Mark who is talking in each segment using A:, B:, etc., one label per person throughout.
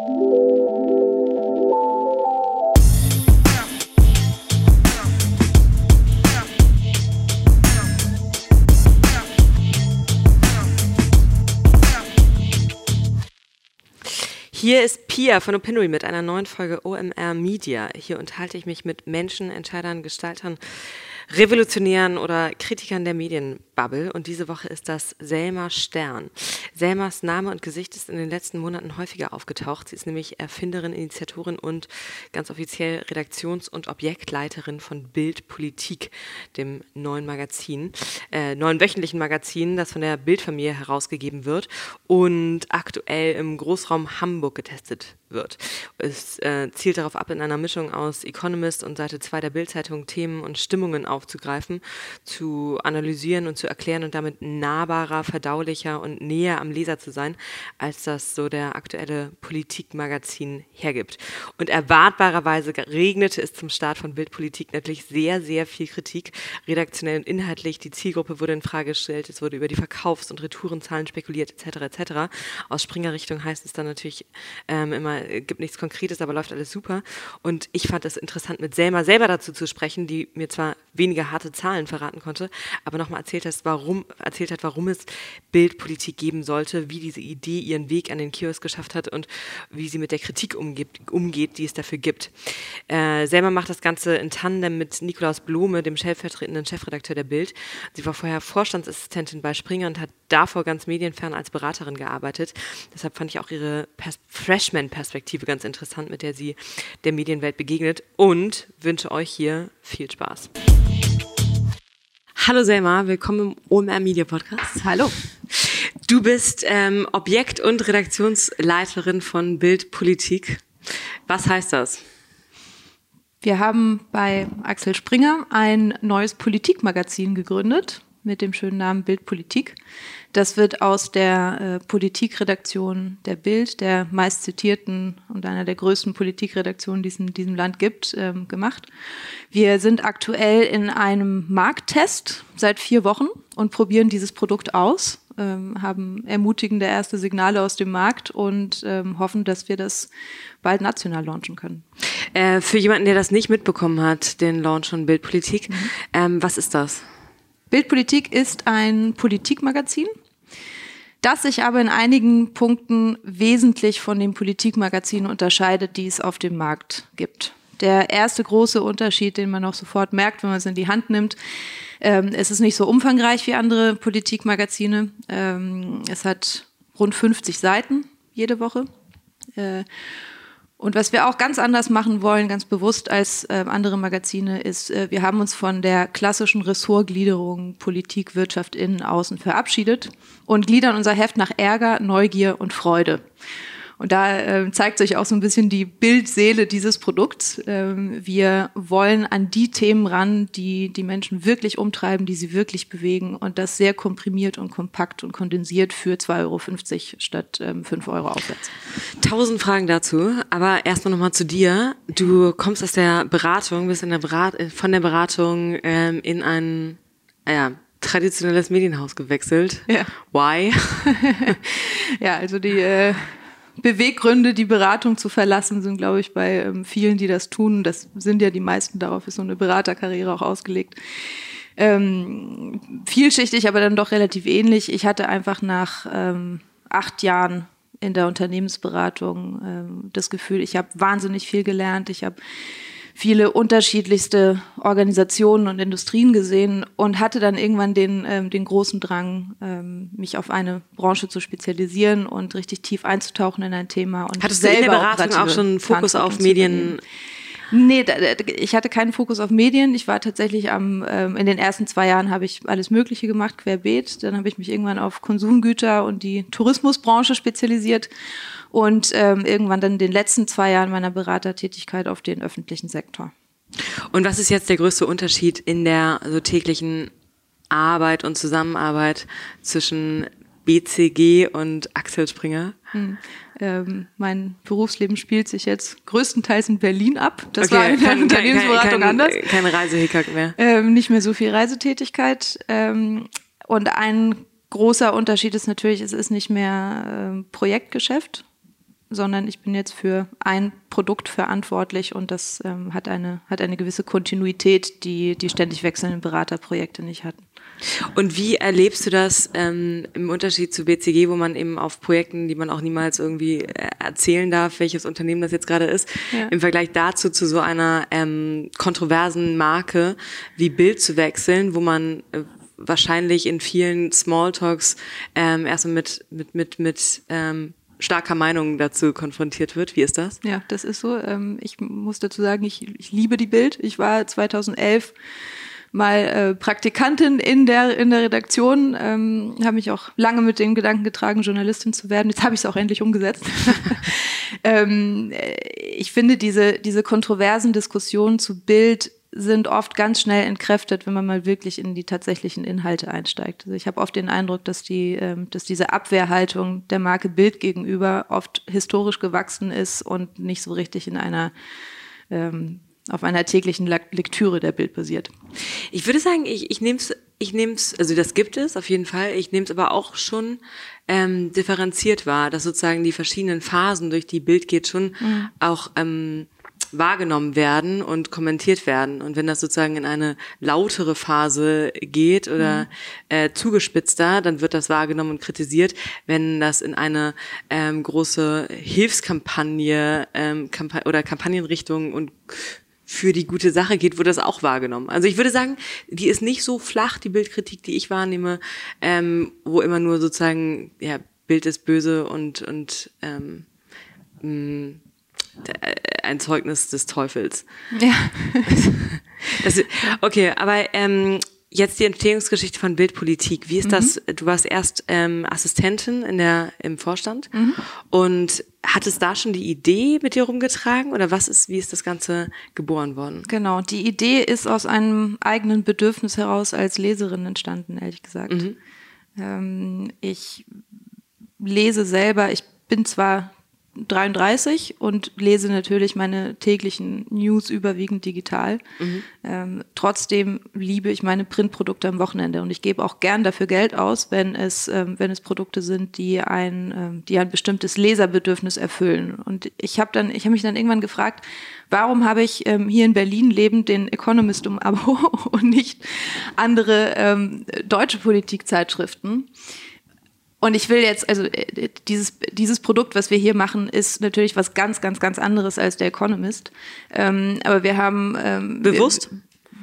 A: Hier ist Pia von Opinory mit einer neuen Folge OMR Media. Hier unterhalte ich mich mit Menschen, Entscheidern, Gestaltern, Revolutionären oder Kritikern der Medienbubble. Und diese Woche ist das Selma Stern. Selmas Name und Gesicht ist in den letzten Monaten häufiger aufgetaucht. Sie ist nämlich Erfinderin, Initiatorin und ganz offiziell Redaktions- und Objektleiterin von Bild Politik, dem neuen Magazin, äh, neuen wöchentlichen Magazin, das von der Bildfamilie herausgegeben wird und aktuell im Großraum Hamburg getestet wird. Es äh, zielt darauf ab, in einer Mischung aus Economist und Seite 2 der Bildzeitung Themen und Stimmungen aufzugreifen, zu analysieren und zu erklären und damit nahbarer, verdaulicher und näher am Leser zu sein, als das so der aktuelle Politikmagazin hergibt. Und erwartbarerweise regnete es zum Start von Bildpolitik natürlich sehr, sehr viel Kritik, redaktionell und inhaltlich. Die Zielgruppe wurde in Frage gestellt, es wurde über die Verkaufs- und Retourenzahlen spekuliert, etc. etc. Aus Springer-Richtung heißt es dann natürlich ähm, immer, äh, gibt nichts Konkretes, aber läuft alles super. Und ich fand es interessant, mit Selma selber dazu zu sprechen, die mir zwar weniger harte Zahlen verraten konnte, aber nochmal erzählt hat, warum, erzählt hat, warum es Bildpolitik geben sollte, wie diese Idee ihren Weg an den Kiosk geschafft hat und wie sie mit der Kritik umgeht, umgeht die es dafür gibt. Äh, Selma macht das Ganze in Tandem mit Nikolaus Blome, dem stellvertretenden Chefredakteur der Bild. Sie war vorher Vorstandsassistentin bei Springer und hat davor ganz medienfern als Beraterin gearbeitet. Deshalb fand ich auch ihre Freshman-Perspektive Perspektive ganz interessant, mit der sie der Medienwelt begegnet und wünsche euch hier viel Spaß. Hallo Selma, willkommen im OMR Media Podcast.
B: Hallo.
A: Du bist ähm, Objekt- und Redaktionsleiterin von Bild Politik. Was heißt das?
B: Wir haben bei Axel Springer ein neues Politikmagazin gegründet mit dem schönen Namen Bild Politik. Das wird aus der äh, Politikredaktion der Bild, der meist zitierten und einer der größten Politikredaktionen, die es in diesem Land gibt, ähm, gemacht. Wir sind aktuell in einem Markttest seit vier Wochen und probieren dieses Produkt aus, ähm, haben ermutigende erste Signale aus dem Markt und ähm, hoffen, dass wir das bald national launchen können.
A: Äh, für jemanden, der das nicht mitbekommen hat, den Launch von Bildpolitik, mhm. ähm, was ist das?
B: Bildpolitik ist ein Politikmagazin, das sich aber in einigen Punkten wesentlich von den Politikmagazinen unterscheidet, die es auf dem Markt gibt. Der erste große Unterschied, den man auch sofort merkt, wenn man es in die Hand nimmt, ähm, es ist nicht so umfangreich wie andere Politikmagazine. Ähm, es hat rund 50 Seiten jede Woche. Äh, und was wir auch ganz anders machen wollen, ganz bewusst als äh, andere Magazine, ist, äh, wir haben uns von der klassischen Ressortgliederung Politik, Wirtschaft, Innen, Außen verabschiedet und gliedern unser Heft nach Ärger, Neugier und Freude. Und da äh, zeigt sich auch so ein bisschen die Bildseele dieses Produkts. Ähm, wir wollen an die Themen ran, die die Menschen wirklich umtreiben, die sie wirklich bewegen und das sehr komprimiert und kompakt und kondensiert für 2,50 Euro statt ähm, 5 Euro aufwärts.
A: Tausend Fragen dazu, aber erstmal nochmal zu dir. Du kommst aus der Beratung, bist in der Berat von der Beratung ähm, in ein, ja, traditionelles Medienhaus gewechselt. Ja. Why?
B: ja, also die äh, Beweggründe, die Beratung zu verlassen, sind, glaube ich, bei ähm, vielen, die das tun. Das sind ja die meisten, darauf ist so eine Beraterkarriere auch ausgelegt. Ähm, vielschichtig, aber dann doch relativ ähnlich. Ich hatte einfach nach ähm, acht Jahren in der Unternehmensberatung ähm, das Gefühl, ich habe wahnsinnig viel gelernt. Ich habe viele unterschiedlichste Organisationen und Industrien gesehen und hatte dann irgendwann den, ähm, den großen Drang, ähm, mich auf eine Branche zu spezialisieren und richtig tief einzutauchen in ein Thema. Und
A: Hattest du in der Beratung auch schon einen Fokus auf Medien?
B: Nee, ich hatte keinen Fokus auf Medien. Ich war tatsächlich am, ähm, in den ersten zwei Jahren habe ich alles Mögliche gemacht, querbeet. Dann habe ich mich irgendwann auf Konsumgüter und die Tourismusbranche spezialisiert und ähm, irgendwann dann in den letzten zwei Jahren meiner Beratertätigkeit auf den öffentlichen Sektor.
A: Und was ist jetzt der größte Unterschied in der so täglichen Arbeit und Zusammenarbeit zwischen BCG und Axel Springer? Hm.
B: Ähm, mein Berufsleben spielt sich jetzt größtenteils in Berlin ab. Das okay, war in der kein, Unternehmensberatung kein, kein,
A: anders. Keine Reisehickhack mehr.
B: Ähm, nicht mehr so viel Reisetätigkeit. Ähm, und ein großer Unterschied ist natürlich, es ist nicht mehr ähm, Projektgeschäft, sondern ich bin jetzt für ein Produkt verantwortlich und das ähm, hat, eine, hat eine gewisse Kontinuität, die die ständig wechselnden Beraterprojekte nicht hatten.
A: Und wie erlebst du das ähm, im Unterschied zu BCG, wo man eben auf Projekten, die man auch niemals irgendwie äh, erzählen darf, welches Unternehmen das jetzt gerade ist, ja. im Vergleich dazu zu so einer ähm, kontroversen Marke wie Bild zu wechseln, wo man äh, wahrscheinlich in vielen Smalltalks ähm, erstmal mit mit mit mit ähm, starker Meinung dazu konfrontiert wird. Wie ist das?
B: Ja, das ist so. Ähm, ich muss dazu sagen, ich, ich liebe die Bild. Ich war 2011 mal äh, Praktikantin in der in der Redaktion, ähm, habe mich auch lange mit dem Gedanken getragen, Journalistin zu werden. Jetzt habe ich es auch endlich umgesetzt. ähm, äh, ich finde diese diese kontroversen Diskussionen zu Bild sind oft ganz schnell entkräftet, wenn man mal wirklich in die tatsächlichen Inhalte einsteigt. Also ich habe oft den Eindruck, dass die, ähm, dass diese Abwehrhaltung der Marke Bild gegenüber oft historisch gewachsen ist und nicht so richtig in einer ähm, auf einer täglichen Lektüre der Bild basiert.
A: Ich würde sagen, ich, ich nehme es, ich nehm's, also das gibt es auf jeden Fall. Ich nehme es aber auch schon ähm, differenziert wahr, dass sozusagen die verschiedenen Phasen durch die Bild geht schon mhm. auch ähm, wahrgenommen werden und kommentiert werden. Und wenn das sozusagen in eine lautere Phase geht oder mhm. äh, zugespitzter, dann wird das wahrgenommen und kritisiert. Wenn das in eine ähm, große Hilfskampagne ähm, Kampa oder Kampagnenrichtung und für die gute Sache geht, wird das auch wahrgenommen. Also ich würde sagen, die ist nicht so flach, die Bildkritik, die ich wahrnehme, ähm, wo immer nur sozusagen, ja, Bild ist böse und, und ähm, mh, ein Zeugnis des Teufels. Ja. Das, okay, aber ähm, jetzt die Entstehungsgeschichte von Bildpolitik. Wie ist mhm. das? Du warst erst ähm, Assistentin in der, im Vorstand mhm. und hattest da schon die Idee mit dir rumgetragen oder was ist, wie ist das Ganze geboren worden?
B: Genau, die Idee ist aus einem eigenen Bedürfnis heraus als Leserin entstanden, ehrlich gesagt. Mhm. Ähm, ich lese selber, ich bin zwar 33 und lese natürlich meine täglichen News überwiegend digital. Mhm. Ähm, trotzdem liebe ich meine Printprodukte am Wochenende und ich gebe auch gern dafür Geld aus, wenn es, ähm, wenn es Produkte sind, die ein, ähm, die ein bestimmtes Leserbedürfnis erfüllen. Und ich habe dann, ich habe mich dann irgendwann gefragt, warum habe ich ähm, hier in Berlin lebend den Economist um Abo und nicht andere ähm, deutsche Politikzeitschriften? Und ich will jetzt, also äh, dieses, dieses Produkt, was wir hier machen, ist natürlich was ganz, ganz, ganz anderes als der Economist. Ähm, aber wir haben
A: ähm, bewusst?
B: Wir,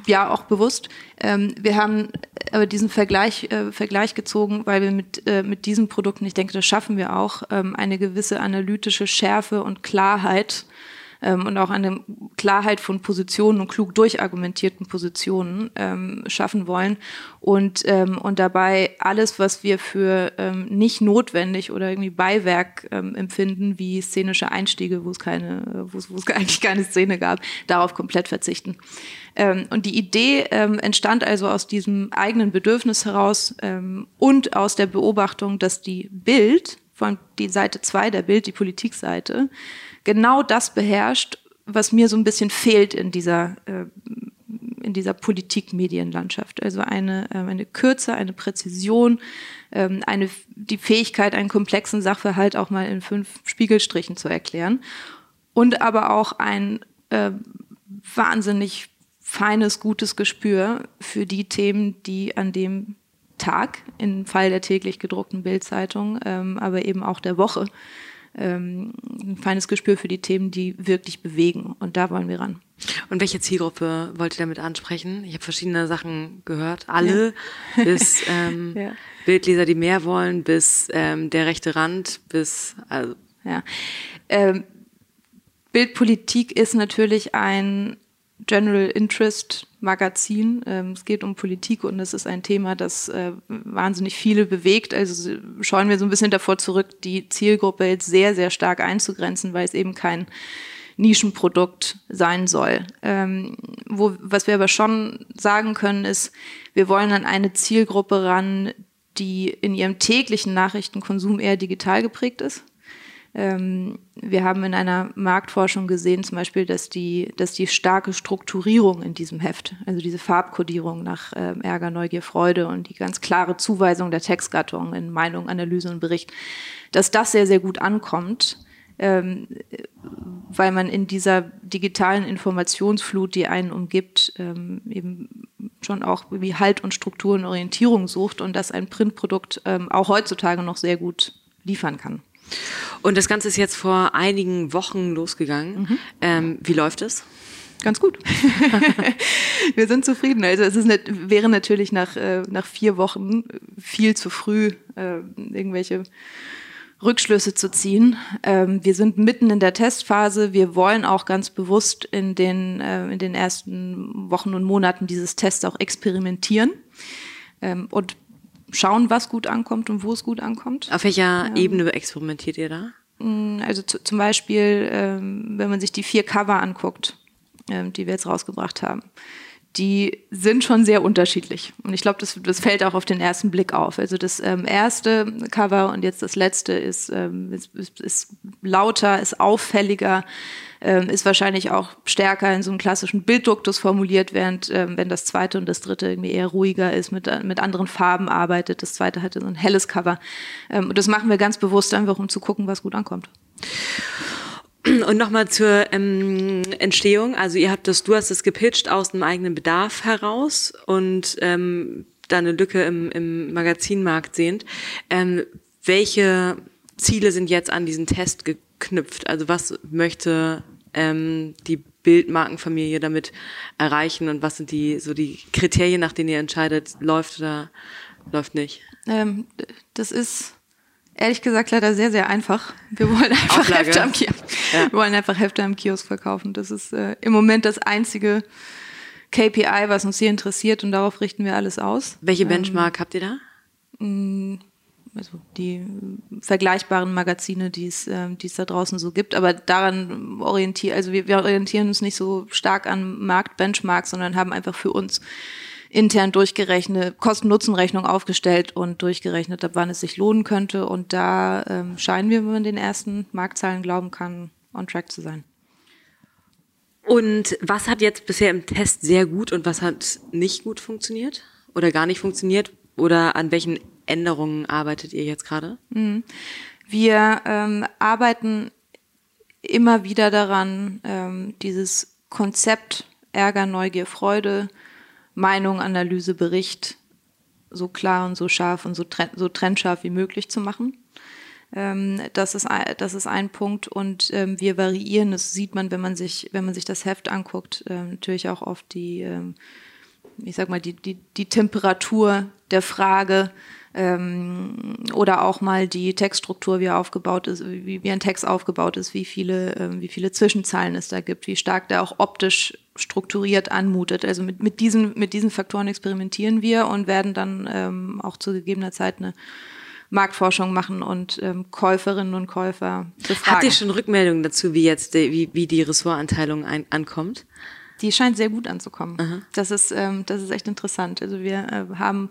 B: ja, auch bewusst. Ähm, wir haben aber diesen Vergleich, äh, Vergleich gezogen, weil wir mit, äh, mit diesen Produkten, ich denke, das schaffen wir auch, ähm, eine gewisse analytische Schärfe und Klarheit ähm, und auch eine Klarheit von Positionen und klug durchargumentierten Positionen ähm, schaffen wollen und, ähm, und dabei alles, was wir für ähm, nicht notwendig oder irgendwie Beiwerk ähm, empfinden, wie szenische Einstiege, wo es keine, wo es, eigentlich keine Szene gab, darauf komplett verzichten. Ähm, und die Idee ähm, entstand also aus diesem eigenen Bedürfnis heraus ähm, und aus der Beobachtung, dass die Bild, von die Seite 2 der Bild, die Politikseite, genau das beherrscht, was mir so ein bisschen fehlt in dieser, äh, dieser Politik-Medienlandschaft. Also eine, äh, eine Kürze, eine Präzision, ähm, eine, die Fähigkeit, einen komplexen Sachverhalt auch mal in fünf Spiegelstrichen zu erklären. Und aber auch ein äh, wahnsinnig feines, gutes Gespür für die Themen, die an dem Tag, im Fall der täglich gedruckten Bildzeitung, ähm, aber eben auch der Woche, ähm, ein feines Gespür für die Themen, die wirklich bewegen. Und da wollen wir ran.
A: Und welche Zielgruppe wollt ihr damit ansprechen? Ich habe verschiedene Sachen gehört. Alle ja. bis ähm, ja. Bildleser, die mehr wollen, bis ähm, der rechte Rand, bis also.
B: Ja. Ähm, Bildpolitik ist natürlich ein General Interest Magazin. Ähm, es geht um Politik und es ist ein Thema, das äh, wahnsinnig viele bewegt. Also schauen wir so ein bisschen davor zurück, die Zielgruppe jetzt sehr, sehr stark einzugrenzen, weil es eben kein Nischenprodukt sein soll. Ähm, wo, was wir aber schon sagen können, ist, wir wollen an eine Zielgruppe ran, die in ihrem täglichen Nachrichtenkonsum eher digital geprägt ist wir haben in einer Marktforschung gesehen, zum Beispiel, dass die, dass die starke Strukturierung in diesem Heft, also diese Farbkodierung nach äh, Ärger, Neugier, Freude und die ganz klare Zuweisung der Textgattung in Meinung, Analyse und Bericht, dass das sehr, sehr gut ankommt. ähm, weil man in dieser digitalen Informationsflut, die einen umgibt, ähm, eben schon auch wie Halt und Struktur und Orientierung sucht und das ein Printprodukt ähm, auch heutzutage noch sehr gut liefern kann.
A: Und das Ganze ist jetzt vor einigen Wochen losgegangen. Mhm. Ähm, wie läuft es?
B: Ganz gut. wir sind zufrieden. Also es ist wäre natürlich nach, äh, nach vier Wochen viel zu früh, äh, irgendwelche Rückschlüsse zu ziehen. Ähm, wir sind mitten in der Testphase. Wir wollen auch ganz bewusst in den, äh, in den ersten Wochen und Monaten dieses Tests auch experimentieren ähm, und schauen, was gut ankommt und wo es gut ankommt.
A: Auf welcher ähm, Ebene experimentiert ihr da?
B: Mm, also zu, zum Beispiel, ähm, wenn man sich die vier Cover anguckt, ähm, die wir jetzt rausgebracht haben die sind schon sehr unterschiedlich. Und ich glaube, das, das fällt auch auf den ersten Blick auf. Also das ähm, erste Cover und jetzt das letzte ist, ähm, ist, ist, ist, lauter, ist auffälliger, ähm, ist wahrscheinlich auch stärker in so einem klassischen Bildduktus formuliert, während ähm, wenn das zweite und das dritte irgendwie eher ruhiger ist, mit, mit anderen Farben arbeitet. Das zweite hatte so ein helles Cover. Ähm, und das machen wir ganz bewusst einfach, um zu gucken, was gut ankommt.
A: Und nochmal zur ähm, Entstehung. Also ihr habt das, du hast es gepitcht aus einem eigenen Bedarf heraus und ähm, da eine Lücke im, im Magazinmarkt sehend. Ähm, welche Ziele sind jetzt an diesen Test geknüpft? Also was möchte ähm, die Bildmarkenfamilie damit erreichen und was sind die so die Kriterien, nach denen ihr entscheidet, läuft oder läuft nicht?
B: Ähm, das ist Ehrlich gesagt leider sehr, sehr einfach. Wir wollen einfach Hefte am Kiosk. Ja. Wir wollen einfach Hefte am Kiosk verkaufen. Das ist äh, im Moment das einzige KPI, was uns hier interessiert und darauf richten wir alles aus.
A: Welche ähm, Benchmark ähm, habt ihr da?
B: Also die vergleichbaren Magazine, die es, äh, die es da draußen so gibt. Aber daran orientieren, also wir, wir orientieren uns nicht so stark an Marktbenchmarks, sondern haben einfach für uns intern durchgerechnet, Kosten-Nutzen-Rechnung aufgestellt und durchgerechnet, ab wann es sich lohnen könnte. Und da ähm, scheinen wir, wenn man den ersten Marktzahlen glauben kann, on track zu sein.
A: Und was hat jetzt bisher im Test sehr gut und was hat nicht gut funktioniert oder gar nicht funktioniert? Oder an welchen Änderungen arbeitet ihr jetzt gerade?
B: Mhm. Wir ähm, arbeiten immer wieder daran, ähm, dieses Konzept Ärger, Neugier, Freude Meinung, Analyse, Bericht so klar und so scharf und so, tren so trennscharf wie möglich zu machen. Ähm, das, ist, das ist ein Punkt und ähm, wir variieren, das sieht man, wenn man sich, wenn man sich das Heft anguckt, ähm, natürlich auch oft die, ähm, ich sag mal, die, die, die Temperatur der Frage, ähm, oder auch mal die Textstruktur, wie aufgebaut ist, wie, wie ein Text aufgebaut ist, wie viele, ähm, wie viele Zwischenzeilen es da gibt, wie stark der auch optisch strukturiert anmutet. Also mit, mit, diesen, mit diesen Faktoren experimentieren wir und werden dann ähm, auch zu gegebener Zeit eine Marktforschung machen und ähm, Käuferinnen und Käufer befragen.
A: Habt ihr schon Rückmeldungen dazu, wie jetzt die, wie, wie die Ressortanteilung ein, ankommt?
B: Die scheint sehr gut anzukommen. Aha. Das ist ähm, das ist echt interessant. Also wir äh, haben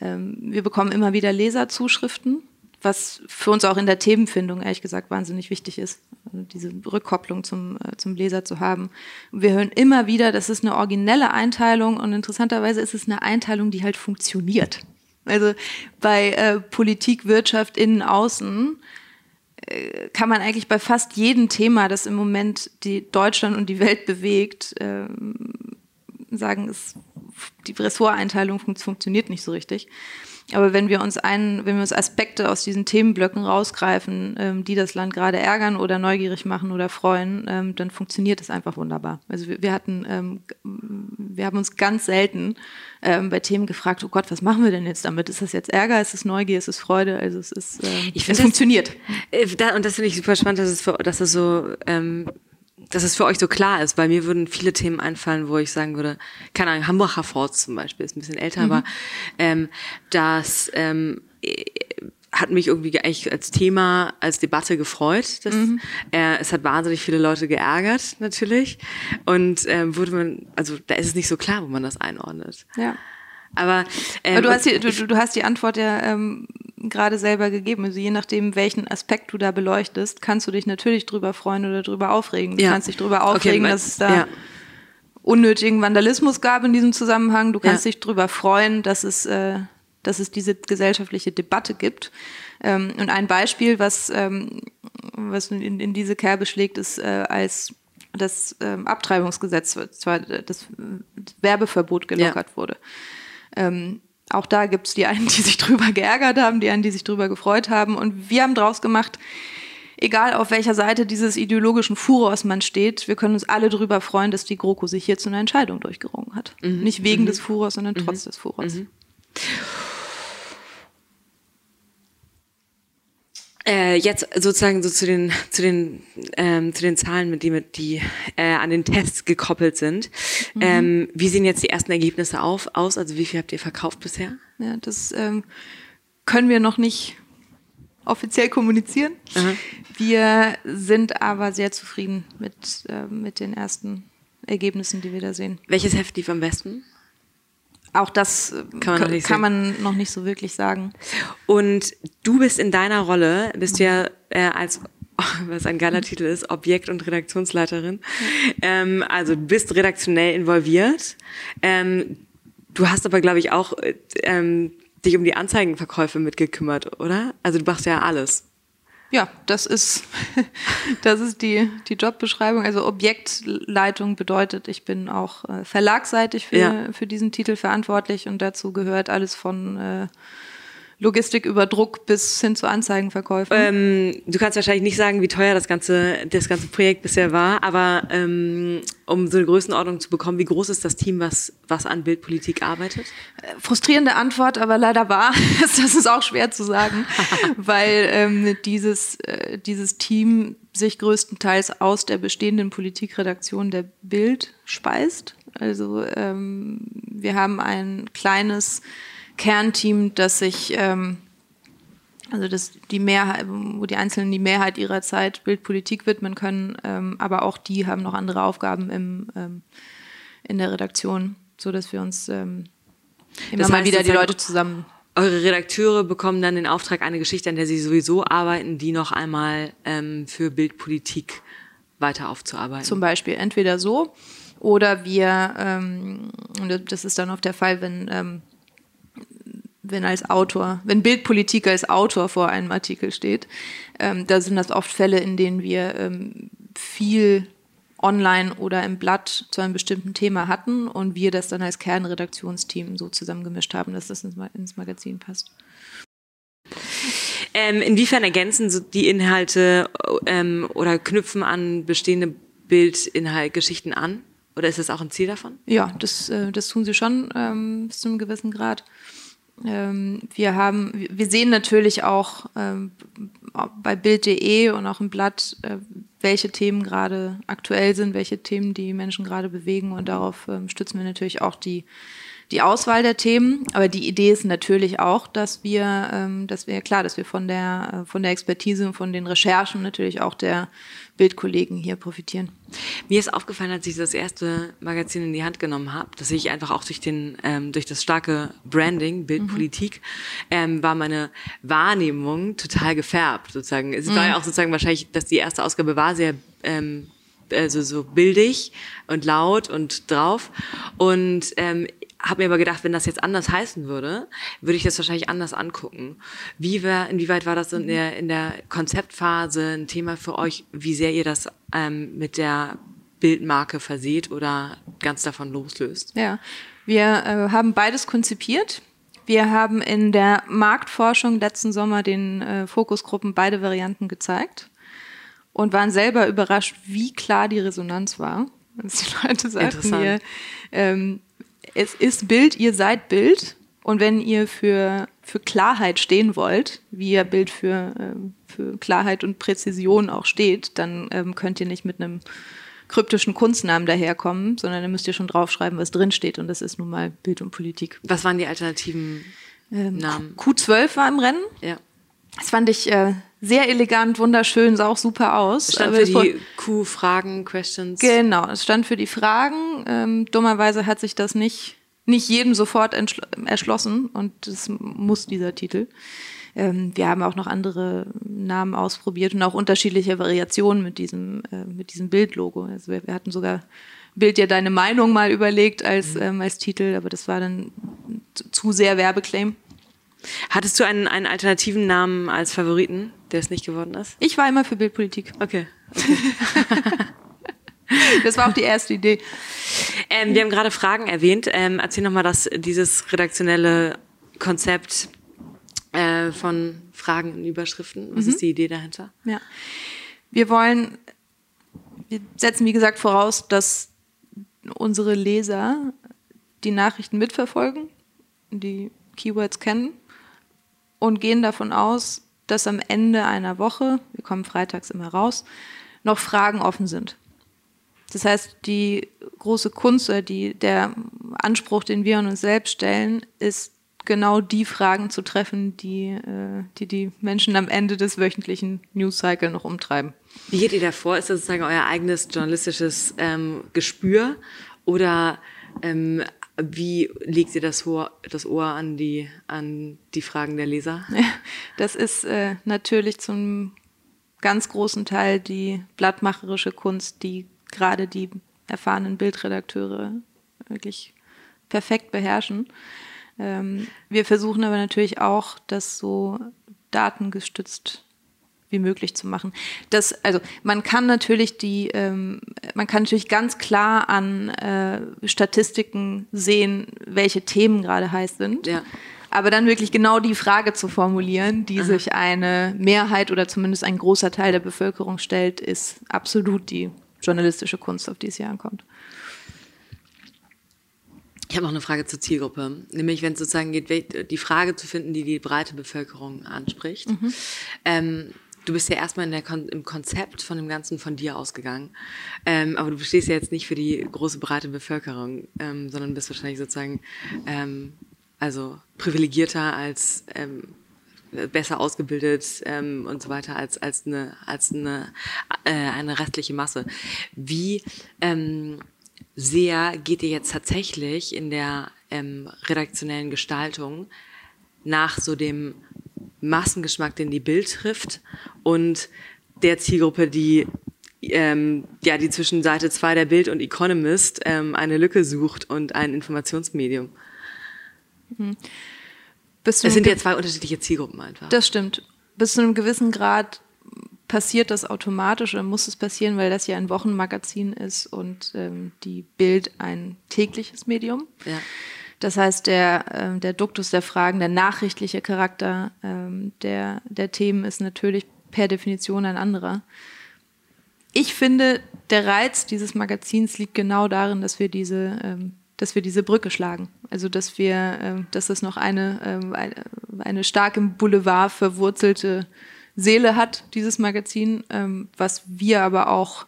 B: ähm, wir bekommen immer wieder Leserzuschriften, was für uns auch in der Themenfindung ehrlich gesagt wahnsinnig wichtig ist, also diese Rückkopplung zum, äh, zum Leser zu haben. Wir hören immer wieder, das ist eine originelle Einteilung und interessanterweise ist es eine Einteilung, die halt funktioniert. Also bei äh, Politik, Wirtschaft, Innen, Außen kann man eigentlich bei fast jedem Thema, das im Moment die Deutschland und die Welt bewegt, äh, sagen, es die Ressorteinteilung fun funktioniert nicht so richtig. Aber wenn wir uns einen, wenn wir uns Aspekte aus diesen Themenblöcken rausgreifen, ähm, die das Land gerade ärgern oder neugierig machen oder freuen, ähm, dann funktioniert es einfach wunderbar. Also wir, wir hatten, ähm, wir haben uns ganz selten ähm, bei Themen gefragt, oh Gott, was machen wir denn jetzt damit? Ist das jetzt Ärger? Ist es Neugier? Ist es Freude? Also es ist, ähm,
A: ich es funktioniert. Äh, da, und das finde ich super spannend, dass es, für, dass es so ähm, dass es für euch so klar ist. Bei mir würden viele Themen einfallen, wo ich sagen würde, keine Ahnung, Hamburger Forts zum Beispiel, ist ein bisschen älter, mhm. aber ähm, das ähm, hat mich irgendwie eigentlich als Thema, als Debatte gefreut. Das, mhm. äh, es hat wahnsinnig viele Leute geärgert, natürlich. Und ähm, wurde man, also da ist es nicht so klar, wo man das einordnet.
B: Ja. Aber, ähm, Aber du, hast die, du, du, hast die Antwort ja ähm, gerade selber gegeben. Also je nachdem, welchen Aspekt du da beleuchtest, kannst du dich natürlich drüber freuen oder drüber aufregen. Du ja. kannst dich drüber aufregen, okay, dass es da ja. unnötigen Vandalismus gab in diesem Zusammenhang. Du kannst ja. dich drüber freuen, dass es, äh, dass es diese gesellschaftliche Debatte gibt. Ähm, und ein Beispiel, was, ähm, was in, in diese Kerbe schlägt, ist, äh, als das ähm, Abtreibungsgesetz, zwar das Werbeverbot gelockert wurde. Ähm, auch da gibt es die einen, die sich drüber geärgert haben, die einen, die sich drüber gefreut haben. Und wir haben daraus gemacht, egal auf welcher Seite dieses ideologischen Furors man steht, wir können uns alle darüber freuen, dass die GroKo sich hier zu einer Entscheidung durchgerungen hat. Mhm. Nicht wegen mhm. des Furors, sondern mhm. trotz des Furors.
A: Äh, jetzt sozusagen so zu den zu den ähm, zu den Zahlen, mit die die äh, an den Tests gekoppelt sind. Mhm. Ähm, wie sehen jetzt die ersten Ergebnisse auf, aus? Also wie viel habt ihr verkauft bisher?
B: Ja, das ähm, können wir noch nicht offiziell kommunizieren. Mhm. Wir sind aber sehr zufrieden mit äh, mit den ersten Ergebnissen, die wir da sehen.
A: Welches Heft lief am besten?
B: Auch das äh, kann, man noch, kann man noch nicht so wirklich sagen.
A: Und du bist in deiner Rolle, bist ja äh, als was ein geiler Titel ist, Objekt- und Redaktionsleiterin. Ähm, also du bist redaktionell involviert. Ähm, du hast aber, glaube ich, auch äh, ähm, dich um die Anzeigenverkäufe mitgekümmert, oder? Also du machst ja alles.
B: Ja, das ist, das ist die, die Jobbeschreibung. Also Objektleitung bedeutet, ich bin auch äh, verlagsseitig für, ja. für diesen Titel verantwortlich und dazu gehört alles von äh, Logistik über Druck bis hin zu Anzeigenverkäufen?
A: Ähm, du kannst wahrscheinlich nicht sagen, wie teuer das ganze, das ganze Projekt bisher war, aber ähm, um so eine Größenordnung zu bekommen, wie groß ist das Team, was, was an Bildpolitik arbeitet?
B: Äh, frustrierende Antwort, aber leider wahr. das ist auch schwer zu sagen, weil ähm, dieses, äh, dieses Team sich größtenteils aus der bestehenden Politikredaktion der Bild speist. Also ähm, wir haben ein kleines Kernteam, das sich, ähm, also das die Mehrheit, wo die Einzelnen die Mehrheit ihrer Zeit Bildpolitik widmen können, ähm, aber auch die haben noch andere Aufgaben im, ähm, in der Redaktion, so dass wir uns ähm, immer das mal wieder die Leute zusammen
A: eure Redakteure bekommen dann den Auftrag, eine Geschichte, an der sie sowieso arbeiten, die noch einmal ähm, für Bildpolitik weiter aufzuarbeiten.
B: Zum Beispiel entweder so oder wir, ähm, das ist dann oft der Fall, wenn wenn als Autor, wenn Bildpolitik als Autor vor einem Artikel steht, ähm, da sind das oft Fälle, in denen wir ähm, viel online oder im Blatt zu einem bestimmten Thema hatten und wir das dann als Kernredaktionsteam so zusammengemischt haben, dass das ins Magazin passt.
A: Ähm, inwiefern ergänzen so die Inhalte ähm, oder knüpfen an bestehende Bildinhaltgeschichten an? Oder ist das auch ein Ziel davon?
B: Ja, das, äh, das tun sie schon ähm, bis zu einem gewissen Grad. Ähm, wir haben, wir sehen natürlich auch ähm, bei Bild.de und auch im Blatt, äh, welche Themen gerade aktuell sind, welche Themen die Menschen gerade bewegen und darauf ähm, stützen wir natürlich auch die, die Auswahl der Themen. Aber die Idee ist natürlich auch, dass wir, dass wir, klar, dass wir von der, äh, von der Expertise und von den Recherchen natürlich auch der Bildkollegen hier profitieren.
A: Mir ist aufgefallen, als ich das erste Magazin in die Hand genommen habe, dass ich einfach auch durch den ähm, durch das starke Branding Bildpolitik mhm. ähm, war meine Wahrnehmung total gefärbt sozusagen. Es mhm. war ja auch sozusagen wahrscheinlich, dass die erste Ausgabe war sehr ähm, also so bildig und laut und drauf und ähm, habe mir aber gedacht, wenn das jetzt anders heißen würde, würde ich das wahrscheinlich anders angucken. Wie war, inwieweit war das in der, in der Konzeptphase ein Thema für euch, wie sehr ihr das ähm, mit der Bildmarke verseht oder ganz davon loslöst?
B: Ja, wir äh, haben beides konzipiert. Wir haben in der Marktforschung letzten Sommer den äh, Fokusgruppen beide Varianten gezeigt und waren selber überrascht, wie klar die Resonanz war. Dass die Leute sagten mir, ähm, es ist Bild, ihr seid Bild. Und wenn ihr für, für Klarheit stehen wollt, wie ihr Bild für, ähm, für Klarheit und Präzision auch steht, dann ähm, könnt ihr nicht mit einem kryptischen Kunstnamen daherkommen, sondern dann müsst ihr schon draufschreiben, was drinsteht. Und das ist nun mal Bild und Politik.
A: Was waren die alternativen ähm, Namen?
B: Q12 war im Rennen.
A: Ja.
B: Das fand ich äh, sehr elegant, wunderschön, sah auch super aus.
A: Stand für die Q-Fragen, Questions.
B: Genau, es stand für die Fragen. Ähm, dummerweise hat sich das nicht, nicht jedem sofort erschlossen und das muss dieser Titel. Ähm, wir haben auch noch andere Namen ausprobiert und auch unterschiedliche Variationen mit diesem, äh, mit diesem Bildlogo. Also wir, wir, hatten sogar Bild dir deine Meinung mal überlegt als, mhm. ähm, als Titel, aber das war dann zu sehr Werbeclaim.
A: Hattest du einen, einen alternativen Namen als Favoriten, der es nicht geworden ist?
B: Ich war immer für Bildpolitik.
A: Okay. okay.
B: das war auch die erste Idee.
A: Ähm, wir haben gerade Fragen erwähnt. Ähm, erzähl nochmal das, dieses redaktionelle Konzept äh, von Fragen in Überschriften. Was mhm. ist die Idee dahinter?
B: Ja. Wir wollen, wir setzen wie gesagt voraus, dass unsere Leser die Nachrichten mitverfolgen, die Keywords kennen und gehen davon aus, dass am Ende einer Woche, wir kommen freitags immer raus, noch Fragen offen sind. Das heißt, die große Kunst oder die, der Anspruch, den wir an uns selbst stellen, ist genau die Fragen zu treffen, die äh, die, die Menschen am Ende des wöchentlichen News-Cycle noch umtreiben.
A: Wie geht ihr da vor? Ist das sozusagen euer eigenes journalistisches ähm, Gespür oder ähm, wie legt ihr das Ohr, das Ohr an, die, an die Fragen der Leser?
B: Das ist äh, natürlich zum ganz großen Teil die blattmacherische Kunst, die gerade die erfahrenen Bildredakteure wirklich perfekt beherrschen. Ähm, wir versuchen aber natürlich auch, das so datengestützt wie möglich zu machen. Das, also man kann natürlich die, ähm, man kann natürlich ganz klar an äh, Statistiken sehen, welche Themen gerade heiß sind. Ja. Aber dann wirklich genau die Frage zu formulieren, die Aha. sich eine Mehrheit oder zumindest ein großer Teil der Bevölkerung stellt, ist absolut die journalistische Kunst, auf die es hier ankommt.
A: Ich habe noch eine Frage zur Zielgruppe, nämlich wenn es sozusagen geht, die Frage zu finden, die die breite Bevölkerung anspricht. Mhm. Ähm, du bist ja erstmal Kon im Konzept von dem Ganzen von dir ausgegangen, ähm, aber du stehst ja jetzt nicht für die große breite Bevölkerung, ähm, sondern bist wahrscheinlich sozusagen ähm, also privilegierter als ähm, besser ausgebildet ähm, und so weiter als als eine als eine äh, eine restliche Masse. Wie ähm, sehr geht ihr jetzt tatsächlich in der redaktionellen Gestaltung nach so dem Massengeschmack, den die Bild trifft und der Zielgruppe, die ähm, ja, die zwischen Seite 2 der Bild und Economist ähm, eine Lücke sucht und ein Informationsmedium. Mhm. Es sind ja zwei unterschiedliche Zielgruppen einfach.
B: Das stimmt. Bis zu einem gewissen Grad passiert das automatisch oder muss es passieren, weil das ja ein Wochenmagazin ist und ähm, die Bild ein tägliches Medium. Ja. Das heißt, der, äh, der Duktus der Fragen, der nachrichtliche Charakter ähm, der, der Themen ist natürlich per Definition ein anderer. Ich finde, der Reiz dieses Magazins liegt genau darin, dass wir diese, ähm, dass wir diese Brücke schlagen. Also, dass wir, äh, dass es noch eine, äh, eine, stark im Boulevard verwurzelte Seele hat, dieses Magazin, ähm, was wir aber auch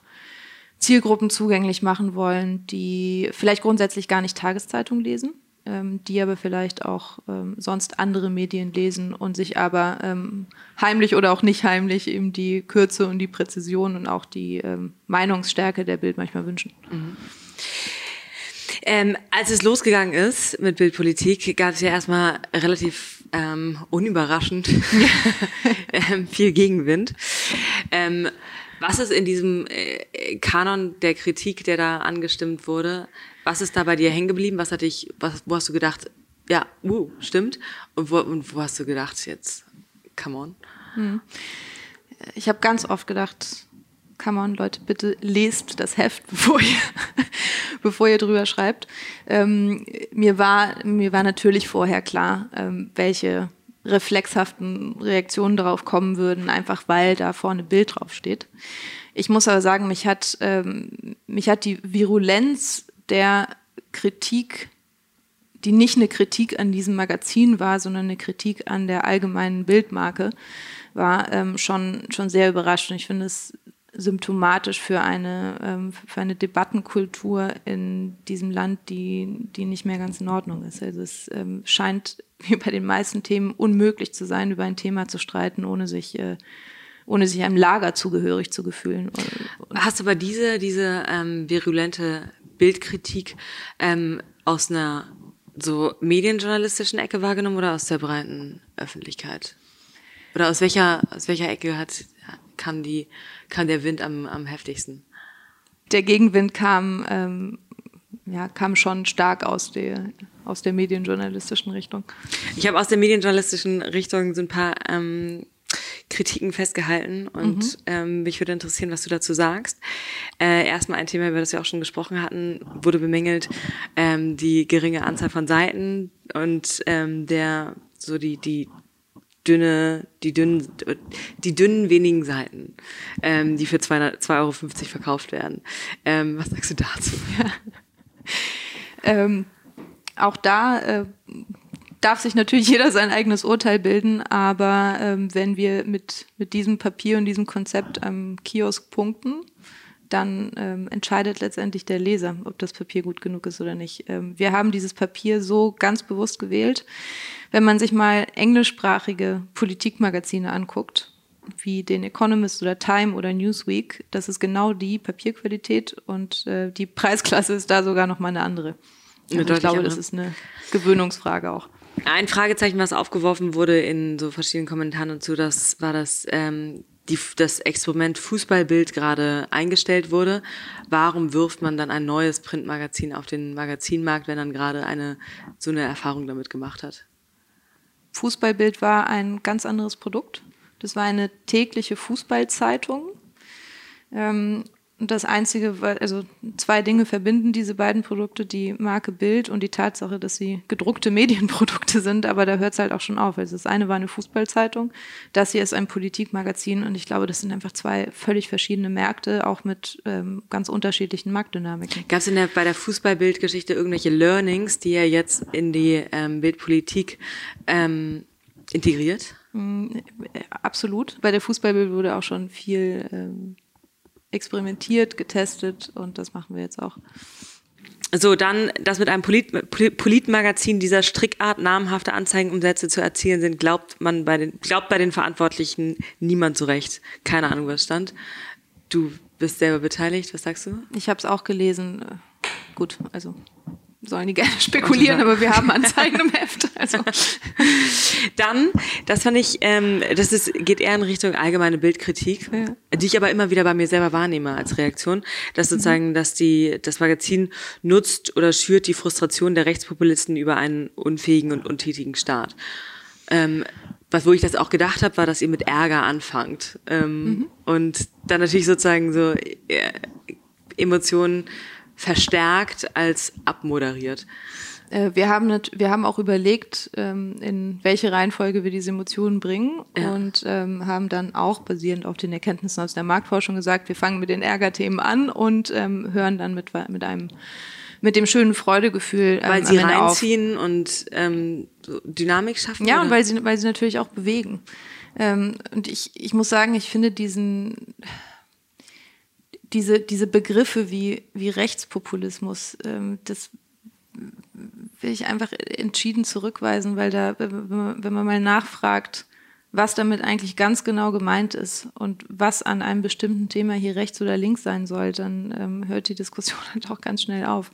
B: Zielgruppen zugänglich machen wollen, die vielleicht grundsätzlich gar nicht Tageszeitung lesen, ähm, die aber vielleicht auch ähm, sonst andere Medien lesen und sich aber ähm, heimlich oder auch nicht heimlich eben die Kürze und die Präzision und auch die ähm, Meinungsstärke der Bild manchmal wünschen. Mhm.
A: Ähm, als es losgegangen ist mit Bildpolitik, gab es ja erstmal relativ ähm, unüberraschend ähm, viel Gegenwind. Ähm, was ist in diesem äh, Kanon der Kritik, der da angestimmt wurde, was ist da bei dir hängen geblieben? Was hat dich, was, wo hast du gedacht, ja, uh, stimmt? Und wo, und wo hast du gedacht, jetzt, come on? Hm.
B: Ich habe ganz oft gedacht, come on, Leute, bitte lest das Heft, bevor ihr, bevor ihr drüber schreibt. Ähm, mir, war, mir war natürlich vorher klar, ähm, welche reflexhaften Reaktionen darauf kommen würden, einfach weil da vorne Bild drauf steht. Ich muss aber sagen, mich hat, ähm, mich hat die Virulenz der Kritik, die nicht eine Kritik an diesem Magazin war, sondern eine Kritik an der allgemeinen Bildmarke, war ähm, schon, schon sehr überraschend. Ich finde es symptomatisch für eine, ähm, für eine Debattenkultur in diesem Land, die, die nicht mehr ganz in Ordnung ist. Also es ähm, scheint wie bei den meisten Themen unmöglich zu sein, über ein Thema zu streiten, ohne sich, äh, ohne sich einem Lager zugehörig zu gefühlen.
A: Hast du aber diese, diese ähm, virulente Bildkritik ähm, aus einer so medienjournalistischen Ecke wahrgenommen oder aus der breiten Öffentlichkeit? Oder aus welcher, aus welcher Ecke hat, kam, die, kam der Wind am, am heftigsten?
B: Der Gegenwind kam, ähm, ja, kam schon stark aus der, aus der medienjournalistischen Richtung.
A: Ich habe aus der medienjournalistischen Richtung so ein paar ähm, Kritiken festgehalten und mhm. ähm, mich würde interessieren, was du dazu sagst. Äh, erstmal ein Thema, über das wir auch schon gesprochen hatten, wurde bemängelt, ähm, die geringe Anzahl von Seiten und ähm, der so die die dünne, die dünnen, die dünnen wenigen Seiten, ähm, die für 2,50 Euro verkauft werden. Ähm, was sagst du dazu?
B: Ähm, auch da äh, darf sich natürlich jeder sein eigenes Urteil bilden, aber ähm, wenn wir mit, mit diesem Papier und diesem Konzept am Kiosk punkten, dann ähm, entscheidet letztendlich der Leser, ob das Papier gut genug ist oder nicht. Ähm, wir haben dieses Papier so ganz bewusst gewählt. Wenn man sich mal englischsprachige Politikmagazine anguckt, wie den Economist oder Time oder Newsweek, das ist genau die Papierqualität und äh, die Preisklasse ist da sogar noch mal eine andere. Also ich glaube, das ist eine Gewöhnungsfrage auch.
A: Ein Fragezeichen, was aufgeworfen wurde in so verschiedenen Kommentaren dazu, das war das, ähm, die, das Experiment Fußballbild gerade eingestellt wurde. Warum wirft man dann ein neues Printmagazin auf den Magazinmarkt, wenn dann gerade eine so eine Erfahrung damit gemacht hat?
B: Fußballbild war ein ganz anderes Produkt. Das war eine tägliche Fußballzeitung. Ähm, das Einzige, also zwei Dinge verbinden diese beiden Produkte, die Marke Bild und die Tatsache, dass sie gedruckte Medienprodukte sind, aber da hört es halt auch schon auf. Also das eine war eine Fußballzeitung, das hier ist ein Politikmagazin und ich glaube, das sind einfach zwei völlig verschiedene Märkte, auch mit ähm, ganz unterschiedlichen Marktdynamiken.
A: Gab es bei der Fußballbildgeschichte irgendwelche Learnings, die er jetzt in die ähm, Bildpolitik ähm, integriert?
B: Mm, äh, absolut. Bei der Fußballbild wurde auch schon viel ähm, experimentiert, getestet und das machen wir jetzt auch.
A: So, dann, dass mit einem Polit Politmagazin dieser Strickart namhafte Anzeigenumsätze zu erzielen sind, glaubt man bei den, glaubt bei den Verantwortlichen niemand so recht. Keine Ahnung, was stand. Du bist selber beteiligt, was sagst du?
B: Ich habe es auch gelesen. Gut, also sollen die gerne spekulieren, aber wir haben Anzeigen im Heft. Also.
A: Dann, das fand ich, ähm, das ist, geht eher in Richtung allgemeine Bildkritik, ja. die ich aber immer wieder bei mir selber wahrnehme als Reaktion, dass sozusagen, mhm. dass die, das Magazin nutzt oder schürt die Frustration der Rechtspopulisten über einen unfähigen und untätigen Staat. Ähm, was, wo ich das auch gedacht habe, war, dass ihr mit Ärger anfangt. Ähm, mhm. Und dann natürlich sozusagen so äh, Emotionen verstärkt als abmoderiert.
B: Äh, wir haben, wir haben auch überlegt, ähm, in welche Reihenfolge wir diese Emotionen bringen ja. und ähm, haben dann auch basierend auf den Erkenntnissen aus der Marktforschung gesagt, wir fangen mit den Ärgerthemen an und ähm, hören dann mit, mit einem mit dem schönen Freudegefühl.
A: Ähm, weil sie reinziehen auf. und ähm, Dynamik schaffen.
B: Ja, oder? und weil sie, weil sie natürlich auch bewegen. Ähm, und ich, ich muss sagen, ich finde diesen diese, diese Begriffe wie, wie Rechtspopulismus, ähm, das will ich einfach entschieden zurückweisen, weil da, wenn man, mal nachfragt, was damit eigentlich ganz genau gemeint ist und was an einem bestimmten Thema hier rechts oder links sein soll, dann ähm, hört die Diskussion halt auch ganz schnell auf.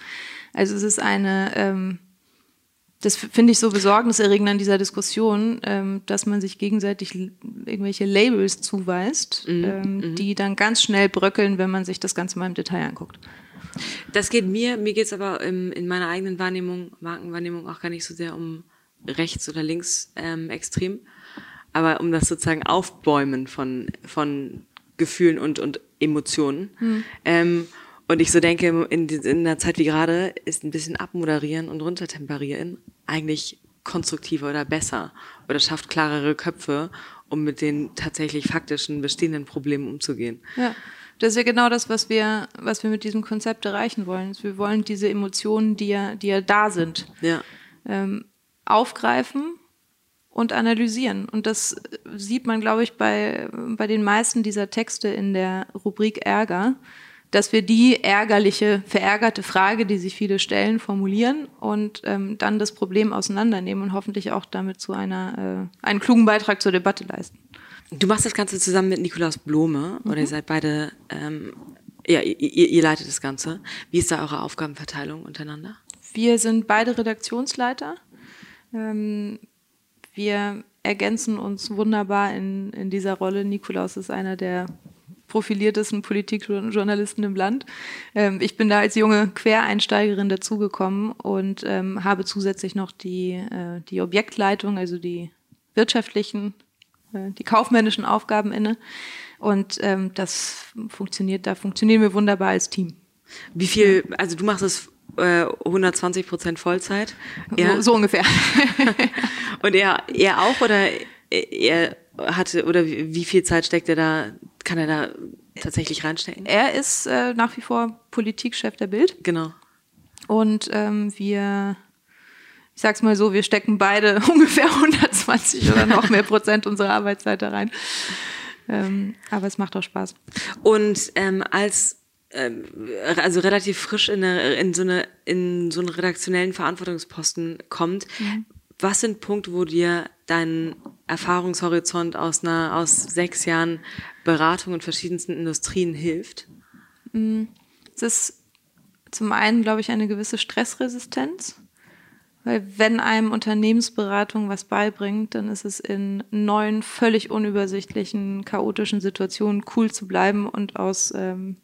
B: Also es ist eine, ähm, das finde ich so besorgniserregend an dieser Diskussion, ähm, dass man sich gegenseitig irgendwelche Labels zuweist, mhm. Ähm, mhm. die dann ganz schnell bröckeln, wenn man sich das Ganze mal im Detail anguckt.
A: Das geht mir, mir geht es aber im, in meiner eigenen Wahrnehmung, Markenwahrnehmung auch gar nicht so sehr um rechts oder links ähm, extrem, aber um das sozusagen Aufbäumen von, von Gefühlen und, und Emotionen. Mhm. Ähm, und ich so denke, in, in einer Zeit wie gerade ist ein bisschen abmoderieren und runtertemperieren eigentlich konstruktiver oder besser oder schafft klarere Köpfe, um mit den tatsächlich faktischen bestehenden Problemen umzugehen.
B: Ja. Das ist ja genau das, was wir, was wir mit diesem Konzept erreichen wollen. Wir wollen diese Emotionen, die ja, die ja da sind, ja. Ähm, aufgreifen und analysieren. Und das sieht man, glaube ich, bei, bei den meisten dieser Texte in der Rubrik Ärger dass wir die ärgerliche, verärgerte Frage, die sich viele stellen, formulieren und ähm, dann das Problem auseinandernehmen und hoffentlich auch damit zu einer, äh, einen klugen Beitrag zur Debatte leisten.
A: Du machst das Ganze zusammen mit Nikolaus Blome mhm. oder ihr seid beide, ähm, ja, ihr, ihr leitet das Ganze. Wie ist da eure Aufgabenverteilung untereinander?
B: Wir sind beide Redaktionsleiter. Ähm, wir ergänzen uns wunderbar in, in dieser Rolle. Nikolaus ist einer der profiliertesten Politikjournalisten im Land. Ähm, ich bin da als junge Quereinsteigerin dazugekommen und ähm, habe zusätzlich noch die, äh, die Objektleitung, also die wirtschaftlichen, äh, die kaufmännischen Aufgaben inne. Und ähm, das funktioniert, da funktionieren wir wunderbar als Team.
A: Wie viel, also du machst es äh, 120 Prozent Vollzeit?
B: So, so ungefähr.
A: Und er, er auch oder er hatte, oder wie viel Zeit steckt er da, kann er da tatsächlich reinstecken?
B: Er ist äh, nach wie vor Politikchef der Bild.
A: Genau.
B: Und ähm, wir, ich sag's mal so, wir stecken beide ungefähr 120 oder noch mehr Prozent unserer Arbeitszeit da rein. Ähm, aber es macht auch Spaß.
A: Und ähm, als ähm, also relativ frisch in, eine, in, so eine, in so einen redaktionellen Verantwortungsposten kommt, mhm. Was sind Punkte, wo dir dein Erfahrungshorizont aus einer aus sechs Jahren Beratung in verschiedensten Industrien hilft?
B: Es ist zum einen, glaube ich, eine gewisse Stressresistenz. Weil wenn einem Unternehmensberatung was beibringt, dann ist es in neuen, völlig unübersichtlichen, chaotischen Situationen cool zu bleiben und aus, ähm,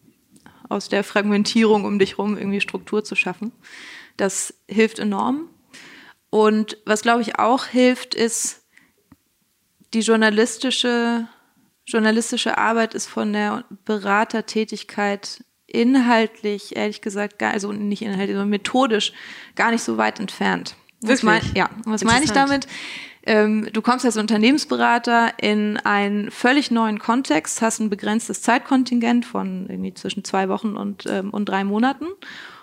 B: aus der Fragmentierung um dich rum irgendwie Struktur zu schaffen. Das hilft enorm. Und was, glaube ich, auch hilft, ist, die journalistische, journalistische Arbeit ist von der Beratertätigkeit inhaltlich, ehrlich gesagt, gar, also nicht inhaltlich, sondern methodisch gar nicht so weit entfernt.
A: Was
B: mein, ja, was meine ich damit? Ähm, du kommst als Unternehmensberater in einen völlig neuen Kontext, hast ein begrenztes Zeitkontingent von irgendwie zwischen zwei Wochen und, ähm, und drei Monaten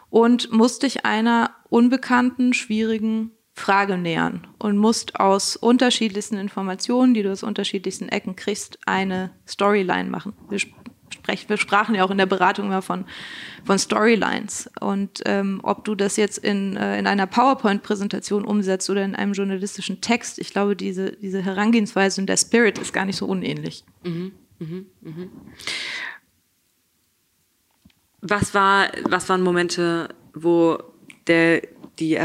B: und musst dich einer unbekannten, schwierigen Frage nähern und musst aus unterschiedlichsten Informationen, die du aus unterschiedlichsten Ecken kriegst, eine Storyline machen. Wir sprechen, wir sprachen ja auch in der Beratung immer von, von Storylines. Und ähm, ob du das jetzt in, äh, in einer PowerPoint-Präsentation umsetzt oder in einem journalistischen Text, ich glaube, diese, diese Herangehensweise und der Spirit ist gar nicht so unähnlich. Mhm, mh, mh.
A: Was, war, was waren Momente, wo der, die,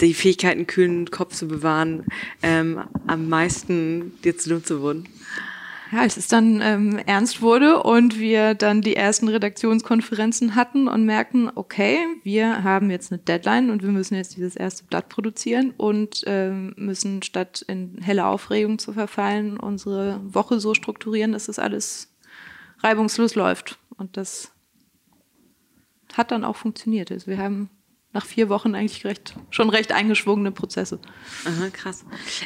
A: die Fähigkeit, einen kühlen Kopf zu bewahren, ähm, am meisten dir zunutze wurden?
B: ja, als es dann ähm, ernst wurde und wir dann die ersten Redaktionskonferenzen hatten und merkten, okay, wir haben jetzt eine Deadline und wir müssen jetzt dieses erste Blatt produzieren und ähm, müssen statt in helle Aufregung zu verfallen, unsere Woche so strukturieren, dass das alles reibungslos läuft. Und das hat dann auch funktioniert. Also wir haben nach vier Wochen eigentlich recht, schon recht eingeschwungene Prozesse.
A: Aha, krass.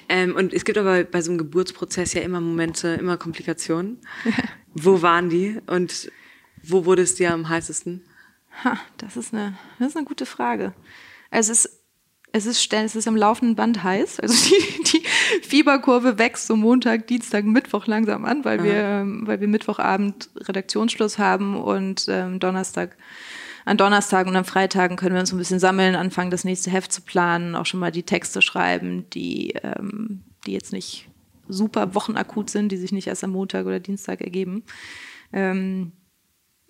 A: Ähm, und es gibt aber bei so einem Geburtsprozess ja immer Momente, immer Komplikationen. wo waren die und wo wurde es dir am heißesten?
B: Ha, das ist eine, das ist eine gute Frage. Es ist es ist, es ist am laufenden Band heiß. Also die, die Fieberkurve wächst so Montag, Dienstag, Mittwoch langsam an, weil wir, weil wir Mittwochabend Redaktionsschluss haben und ähm, Donnerstag an Donnerstagen und an Freitagen können wir uns ein bisschen sammeln, anfangen, das nächste Heft zu planen, auch schon mal die Texte schreiben, die, ähm, die jetzt nicht super wochenakut sind, die sich nicht erst am Montag oder Dienstag ergeben. Ähm,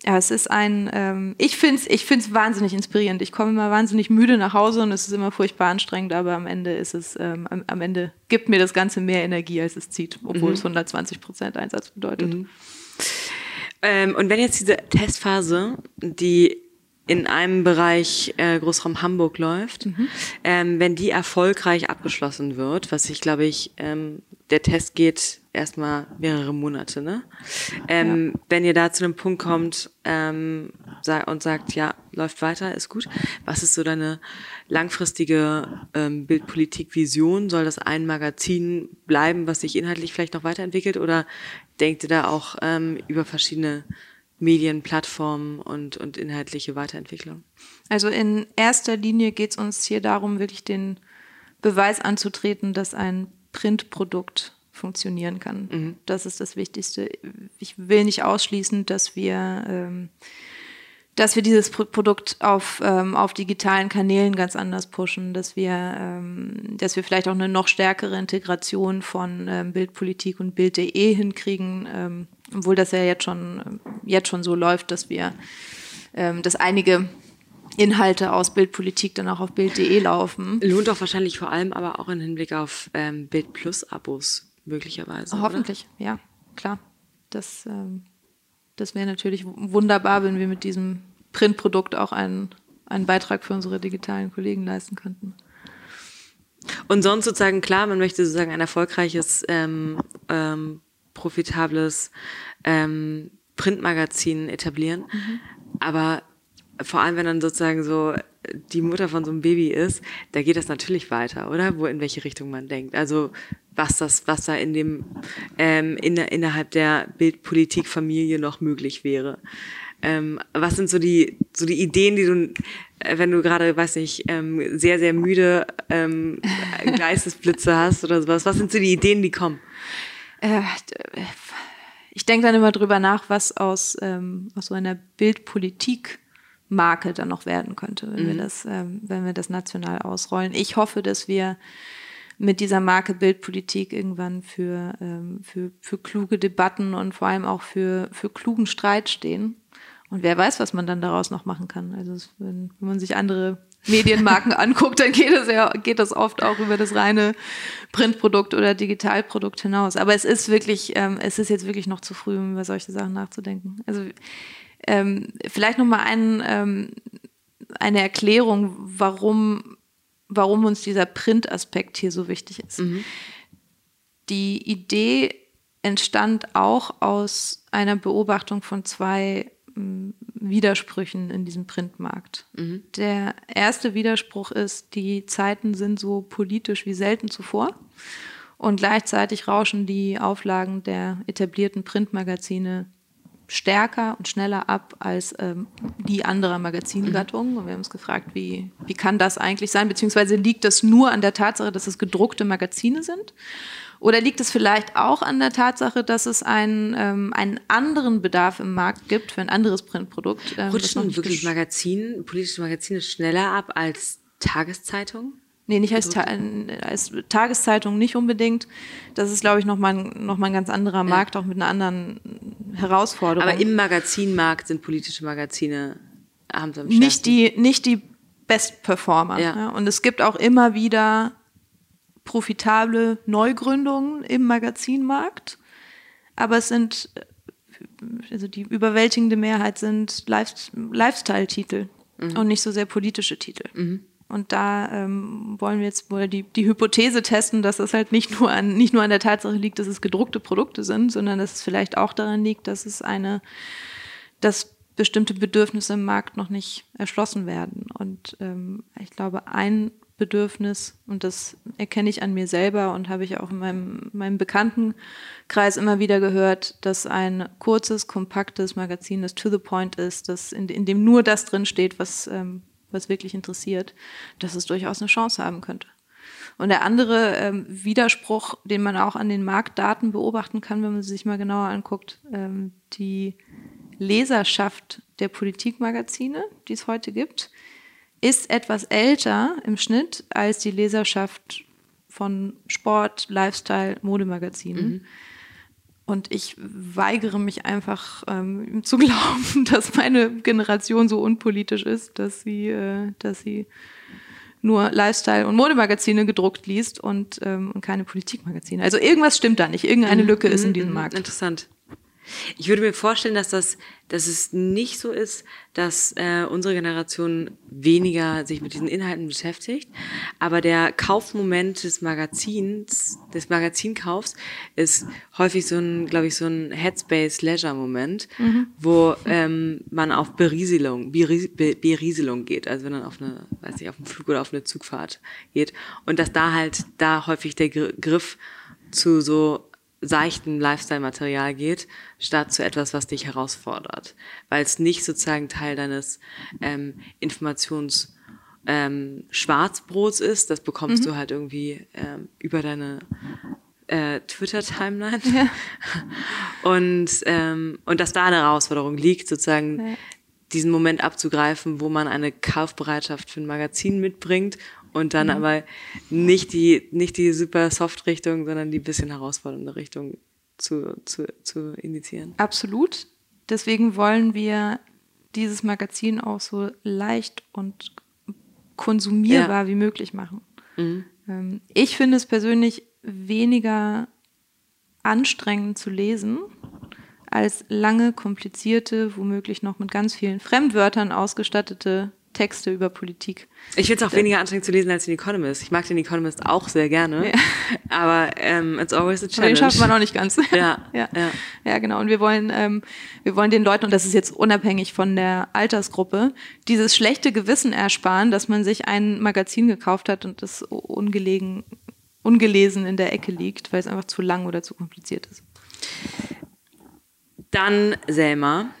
B: ja, es ist ein, ähm, ich finde es ich find's wahnsinnig inspirierend. Ich komme immer wahnsinnig müde nach Hause und es ist immer furchtbar anstrengend, aber am Ende ist es, ähm, am, am, Ende gibt mir das Ganze mehr Energie, als es zieht, obwohl mhm. es 120 Prozent Einsatz bedeutet. Mhm.
A: Ähm, und wenn jetzt diese Testphase, die in einem Bereich äh, Großraum Hamburg läuft, mhm. ähm, wenn die erfolgreich abgeschlossen wird, was ich glaube ich, ähm, der Test geht erstmal mehrere Monate, ne? Ähm, ja. Wenn ihr da zu einem Punkt kommt ähm, und sagt, ja, läuft weiter, ist gut. Was ist so deine langfristige ähm, Bildpolitik-Vision? Soll das ein Magazin bleiben, was sich inhaltlich vielleicht noch weiterentwickelt, oder denkt ihr da auch ähm, über verschiedene Medienplattformen und, und inhaltliche Weiterentwicklung?
B: Also in erster Linie geht es uns hier darum, wirklich den Beweis anzutreten, dass ein Printprodukt funktionieren kann. Mhm. Das ist das Wichtigste. Ich will nicht ausschließen, dass wir, ähm, dass wir dieses Produkt auf, ähm, auf digitalen Kanälen ganz anders pushen, dass wir, ähm, dass wir vielleicht auch eine noch stärkere Integration von ähm, Bildpolitik und Bild.de hinkriegen ähm, obwohl das ja jetzt schon, jetzt schon so läuft, dass wir, ähm, dass einige Inhalte aus Bildpolitik dann auch auf Bild.de laufen.
A: Lohnt doch wahrscheinlich vor allem aber auch im Hinblick auf ähm, Bild Plus Abos möglicherweise.
B: Hoffentlich, oder? ja, klar. Das, ähm, das wäre natürlich wunderbar, wenn wir mit diesem Printprodukt auch einen, einen Beitrag für unsere digitalen Kollegen leisten könnten.
A: Und sonst sozusagen, klar, man möchte sozusagen ein erfolgreiches, ähm, ähm, profitables ähm, Printmagazin etablieren. Mhm. Aber vor allem, wenn dann sozusagen so die Mutter von so einem Baby ist, da geht das natürlich weiter, oder? Wo in welche Richtung man denkt. Also was das, was da in dem ähm, in, innerhalb der Bildpolitikfamilie noch möglich wäre. Ähm, was sind so die so die Ideen, die du, äh, wenn du gerade, weiß nicht, ähm, sehr sehr müde ähm, Geistesblitze hast oder sowas, was sind so die Ideen, die kommen? Äh,
B: ich denke dann immer drüber nach, was aus ähm, aus so einer Bildpolitik Marke dann noch werden könnte, wenn mhm. wir das, ähm, wenn wir das national ausrollen. Ich hoffe, dass wir mit dieser Marke Bildpolitik irgendwann für, ähm, für, für kluge Debatten und vor allem auch für, für klugen Streit stehen. Und wer weiß, was man dann daraus noch machen kann. Also wenn, wenn man sich andere Medienmarken anguckt, dann geht das ja geht das oft auch über das reine Printprodukt oder Digitalprodukt hinaus. Aber es ist wirklich, ähm, es ist jetzt wirklich noch zu früh, um über solche Sachen nachzudenken. Also ähm, vielleicht noch mal ein, ähm, eine Erklärung, warum, warum uns dieser Print-Aspekt hier so wichtig ist. Mhm. Die Idee entstand auch aus einer Beobachtung von zwei ähm, Widersprüchen in diesem Printmarkt. Mhm. Der erste Widerspruch ist, die Zeiten sind so politisch wie selten zuvor. Und gleichzeitig rauschen die Auflagen der etablierten Printmagazine stärker und schneller ab als ähm, die anderer Magazingattungen. Und wir haben uns gefragt, wie, wie kann das eigentlich sein? Beziehungsweise liegt das nur an der Tatsache, dass es gedruckte Magazine sind? Oder liegt es vielleicht auch an der Tatsache, dass es einen, ähm, einen anderen Bedarf im Markt gibt für ein anderes Printprodukt?
A: Ähm, Rutschen wirklich Magazine, politische Magazine schneller ab als Tageszeitungen?
B: Nee, nicht als, Ta als Tageszeitung nicht unbedingt. Das ist, glaube ich, nochmal noch mal ein ganz anderer Markt, ja. auch mit einer anderen Herausforderung.
A: Aber im Magazinmarkt sind politische Magazine haben sie am
B: Nicht die, nicht die Best Performer. Ja. ja. Und es gibt auch immer wieder profitable Neugründungen im Magazinmarkt. Aber es sind, also die überwältigende Mehrheit sind Lifestyle-Titel mhm. und nicht so sehr politische Titel. Mhm. Und da ähm, wollen wir jetzt wohl die, die Hypothese testen, dass es halt nicht nur, an, nicht nur an der Tatsache liegt, dass es gedruckte Produkte sind, sondern dass es vielleicht auch daran liegt, dass es eine, dass bestimmte Bedürfnisse im Markt noch nicht erschlossen werden. Und ähm, ich glaube, ein Bedürfnis, und das erkenne ich an mir selber und habe ich auch in meinem, meinem Bekanntenkreis immer wieder gehört, dass ein kurzes, kompaktes Magazin, das to the point ist, das in, in dem nur das drin steht, was ähm, was wirklich interessiert, dass es durchaus eine Chance haben könnte. Und der andere ähm, Widerspruch, den man auch an den Marktdaten beobachten kann, wenn man sie sich mal genauer anguckt, ähm, die Leserschaft der Politikmagazine, die es heute gibt, ist etwas älter im Schnitt als die Leserschaft von Sport, Lifestyle, Modemagazinen. Mhm. Und ich weigere mich einfach ähm, zu glauben, dass meine Generation so unpolitisch ist, dass sie, äh, dass sie nur Lifestyle- und Modemagazine gedruckt liest und, ähm, und keine Politikmagazine. Also irgendwas stimmt da nicht. Irgendeine mhm. Lücke ist in mhm. diesem mhm. Markt.
A: Interessant. Ich würde mir vorstellen, dass das, dass es nicht so ist, dass äh, unsere Generation weniger sich mit diesen Inhalten beschäftigt, aber der Kaufmoment des Magazins, des Magazinkaufs, ist häufig so ein, glaube ich, so ein Headspace-Leisure-Moment, mhm. wo ähm, man auf Berieselung, Berieselung geht, also wenn man auf eine, weiß nicht, auf einen Flug oder auf eine Zugfahrt geht. Und dass da halt da häufig der Griff zu so seichten Lifestyle-Material geht, statt zu etwas, was dich herausfordert. Weil es nicht sozusagen Teil deines ähm, Informations- ähm, Schwarzbrots ist, das bekommst mhm. du halt irgendwie ähm, über deine äh, Twitter-Timeline. Ja. Und, ähm, und dass da eine Herausforderung liegt, sozusagen ja. diesen Moment abzugreifen, wo man eine Kaufbereitschaft für ein Magazin mitbringt und dann mhm. aber nicht die, nicht die super Soft-Richtung, sondern die bisschen herausfordernde Richtung zu, zu, zu initiieren.
B: Absolut. Deswegen wollen wir dieses Magazin auch so leicht und konsumierbar ja. wie möglich machen. Mhm. Ähm, ich finde es persönlich weniger anstrengend zu lesen als lange, komplizierte, womöglich noch mit ganz vielen Fremdwörtern ausgestattete Texte über Politik.
A: Ich finde es auch weniger anstrengend zu lesen als den Economist. Ich mag den Economist auch sehr gerne, ja. aber ähm, it's always a challenge.
B: den schafft man auch nicht ganz.
A: Ja,
B: ja, ja. ja genau. Und wir wollen, ähm, wir wollen den Leuten, und das ist jetzt unabhängig von der Altersgruppe, dieses schlechte Gewissen ersparen, dass man sich ein Magazin gekauft hat und das ungelegen, ungelesen in der Ecke liegt, weil es einfach zu lang oder zu kompliziert ist.
A: Dann, Selma,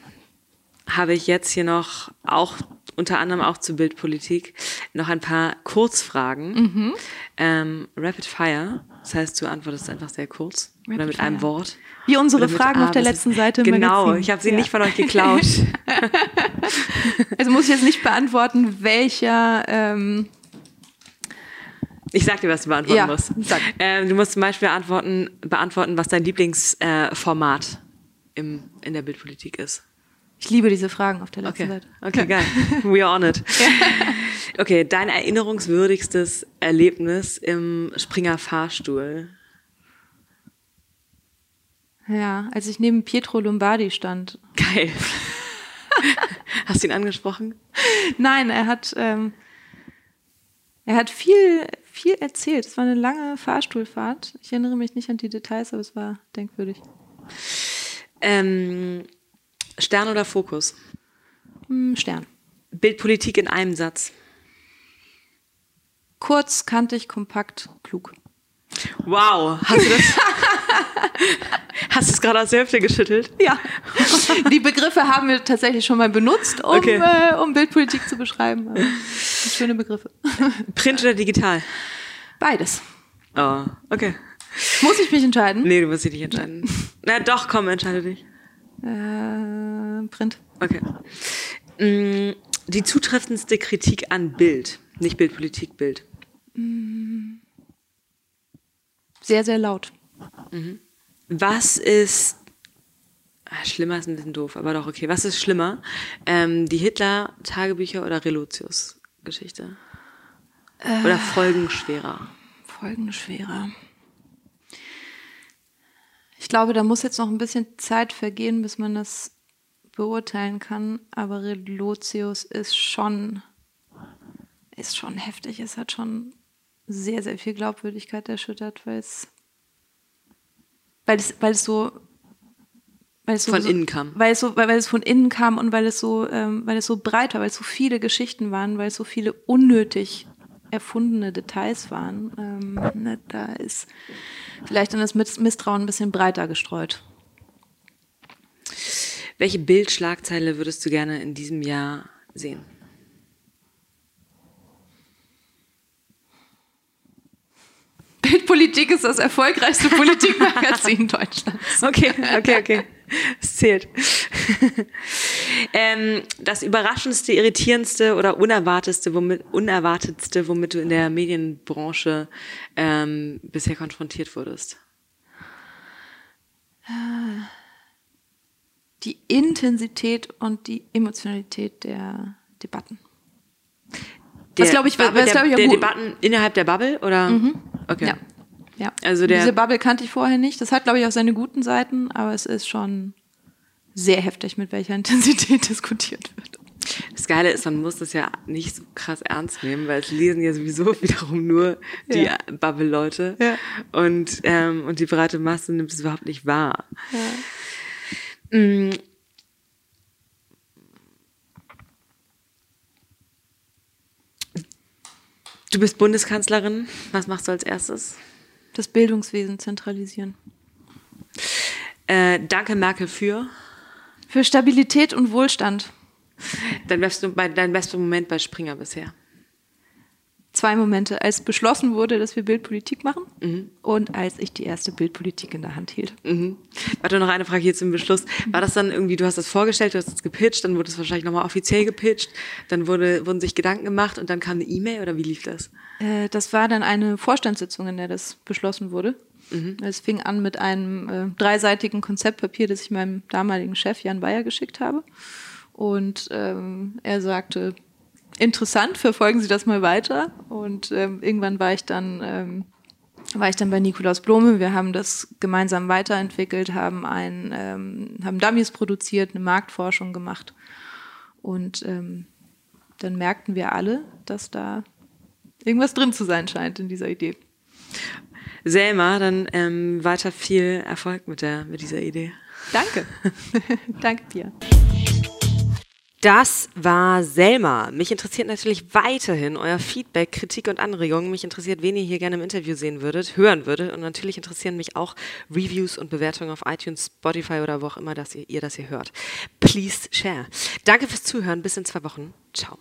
A: habe ich jetzt hier noch auch unter anderem auch zur Bildpolitik noch ein paar Kurzfragen. Mhm. Ähm, Rapid Fire, das heißt, du antwortest einfach sehr kurz Rapid oder mit Fire. einem Wort.
B: Wie unsere Fragen A, auf der letzten Seite.
A: Im genau, Magazin. ich habe sie ja. nicht von euch geklaut.
B: also muss ich jetzt nicht beantworten, welcher. Ähm
A: ich sag dir, was du beantworten ja, musst. Ähm, du musst zum Beispiel beantworten, beantworten was dein Lieblingsformat äh, in der Bildpolitik ist.
B: Ich liebe diese Fragen auf der letzten
A: okay.
B: Seite.
A: Okay, geil. We are on it. Okay, dein erinnerungswürdigstes Erlebnis im Springer Fahrstuhl.
B: Ja, als ich neben Pietro Lombardi stand.
A: Geil. Hast du ihn angesprochen?
B: Nein, er hat, ähm, er hat viel, viel erzählt. Es war eine lange Fahrstuhlfahrt. Ich erinnere mich nicht an die Details, aber es war denkwürdig.
A: Ähm, Stern oder Fokus?
B: Hm, Stern.
A: Bildpolitik in einem Satz.
B: Kurz, kantig, kompakt, klug.
A: Wow, hast du das? hast du es gerade aus der Hälfte geschüttelt?
B: Ja. Die Begriffe haben wir tatsächlich schon mal benutzt, um, okay. äh, um Bildpolitik zu beschreiben. schöne Begriffe.
A: Print oder digital?
B: Beides.
A: Oh, okay.
B: Muss ich mich entscheiden?
A: Nee, du musst dich nicht entscheiden. Na doch, komm, entscheide dich.
B: Äh, Print.
A: Okay. Mm, die zutreffendste Kritik an Bild, nicht Bildpolitik, Bild.
B: Sehr, sehr laut.
A: Mhm. Was ist ah, Schlimmer ist ein bisschen doof, aber doch okay. Was ist schlimmer? Ähm, die Hitler-Tagebücher oder Relotius-Geschichte? Äh, oder folgenschwerer?
B: Folgenschwerer. Ich glaube, da muss jetzt noch ein bisschen Zeit vergehen, bis man das beurteilen kann. Aber Relotius ist schon, ist schon heftig. Es hat schon sehr, sehr viel Glaubwürdigkeit erschüttert, weil es, weil es, weil es so weil es
A: so, von innen kam.
B: Weil es, so, weil, weil es von innen kam und weil es so, ähm, weil es so breit war, weil es so viele Geschichten waren, weil es so viele unnötig erfundene Details waren. Ähm, ne, da ist vielleicht dann das Misstrauen ein bisschen breiter gestreut.
A: Welche Bildschlagzeile würdest du gerne in diesem Jahr sehen?
B: Bildpolitik ist das erfolgreichste Politikmagazin Deutschlands.
A: Okay, okay, okay. Es zählt. Ähm, das überraschendste, irritierendste oder unerwartetste, womit, unerwartetste, womit du in der Medienbranche ähm, bisher konfrontiert wurdest?
B: Die Intensität und die Emotionalität der Debatten.
A: Der, was glaube ich, was, der, ich der Debatten innerhalb der Bubble oder? Mhm.
B: Okay. Ja. Ja.
A: Also der
B: Diese Bubble kannte ich vorher nicht. Das hat, glaube ich, auch seine guten Seiten, aber es ist schon sehr heftig, mit welcher Intensität diskutiert wird.
A: Das Geile ist, man muss das ja nicht so krass ernst nehmen, weil es lesen ja sowieso wiederum nur die ja. Bubble-Leute. Ja. Und, ähm, und die breite Masse nimmt es überhaupt nicht wahr. Ja. Mm. Du bist Bundeskanzlerin. Was machst du als erstes?
B: Das Bildungswesen zentralisieren.
A: Äh, danke, Merkel, für?
B: Für Stabilität und Wohlstand.
A: Dein, best, dein bester Moment bei Springer bisher?
B: Zwei Momente. Als beschlossen wurde, dass wir Bildpolitik machen mhm. und als ich die erste Bildpolitik in der Hand hielt.
A: Mhm. Warte, noch eine Frage hier zum Beschluss. War das dann irgendwie, du hast das vorgestellt, du hast es gepitcht, dann wurde es wahrscheinlich nochmal offiziell gepitcht, dann wurde, wurden sich Gedanken gemacht und dann kam eine E-Mail oder wie lief das?
B: Äh, das war dann eine Vorstandssitzung, in der das beschlossen wurde. Mhm. Es fing an mit einem äh, dreiseitigen Konzeptpapier, das ich meinem damaligen Chef Jan Bayer geschickt habe. Und ähm, er sagte, interessant, verfolgen Sie das mal weiter. Und ähm, irgendwann war ich dann ähm, war ich dann bei Nikolaus Blome. Wir haben das gemeinsam weiterentwickelt, haben, ein, ähm, haben Dummies produziert, eine Marktforschung gemacht. Und ähm, dann merkten wir alle, dass da irgendwas drin zu sein scheint in dieser Idee.
A: Selma, dann ähm, weiter viel Erfolg mit, der, mit dieser Idee.
B: Danke. Danke dir.
A: Das war Selma. Mich interessiert natürlich weiterhin euer Feedback, Kritik und Anregungen. Mich interessiert, wen ihr hier gerne im Interview sehen würdet, hören würdet. Und natürlich interessieren mich auch Reviews und Bewertungen auf iTunes, Spotify oder wo auch immer dass ihr, ihr das hier hört. Please share. Danke fürs Zuhören. Bis in zwei Wochen. Ciao.